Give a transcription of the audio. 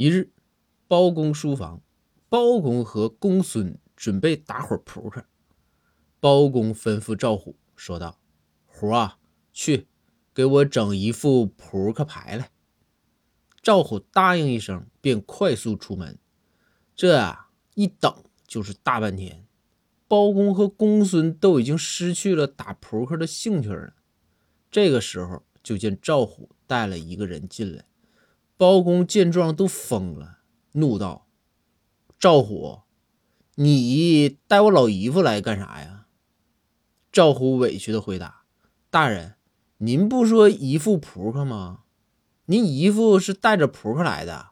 一日，包公书房，包公和公孙准备打会儿扑克。包公吩咐赵虎说道：“虎啊，去给我整一副扑克牌来。”赵虎答应一声，便快速出门。这啊，一等就是大半天。包公和公孙都已经失去了打扑克的兴趣了。这个时候，就见赵虎带了一个人进来。包公见状都疯了，怒道：“赵虎，你带我老姨夫来干啥呀？”赵虎委屈的回答：“大人，您不说姨夫扑克吗？您姨夫是带着扑克来的。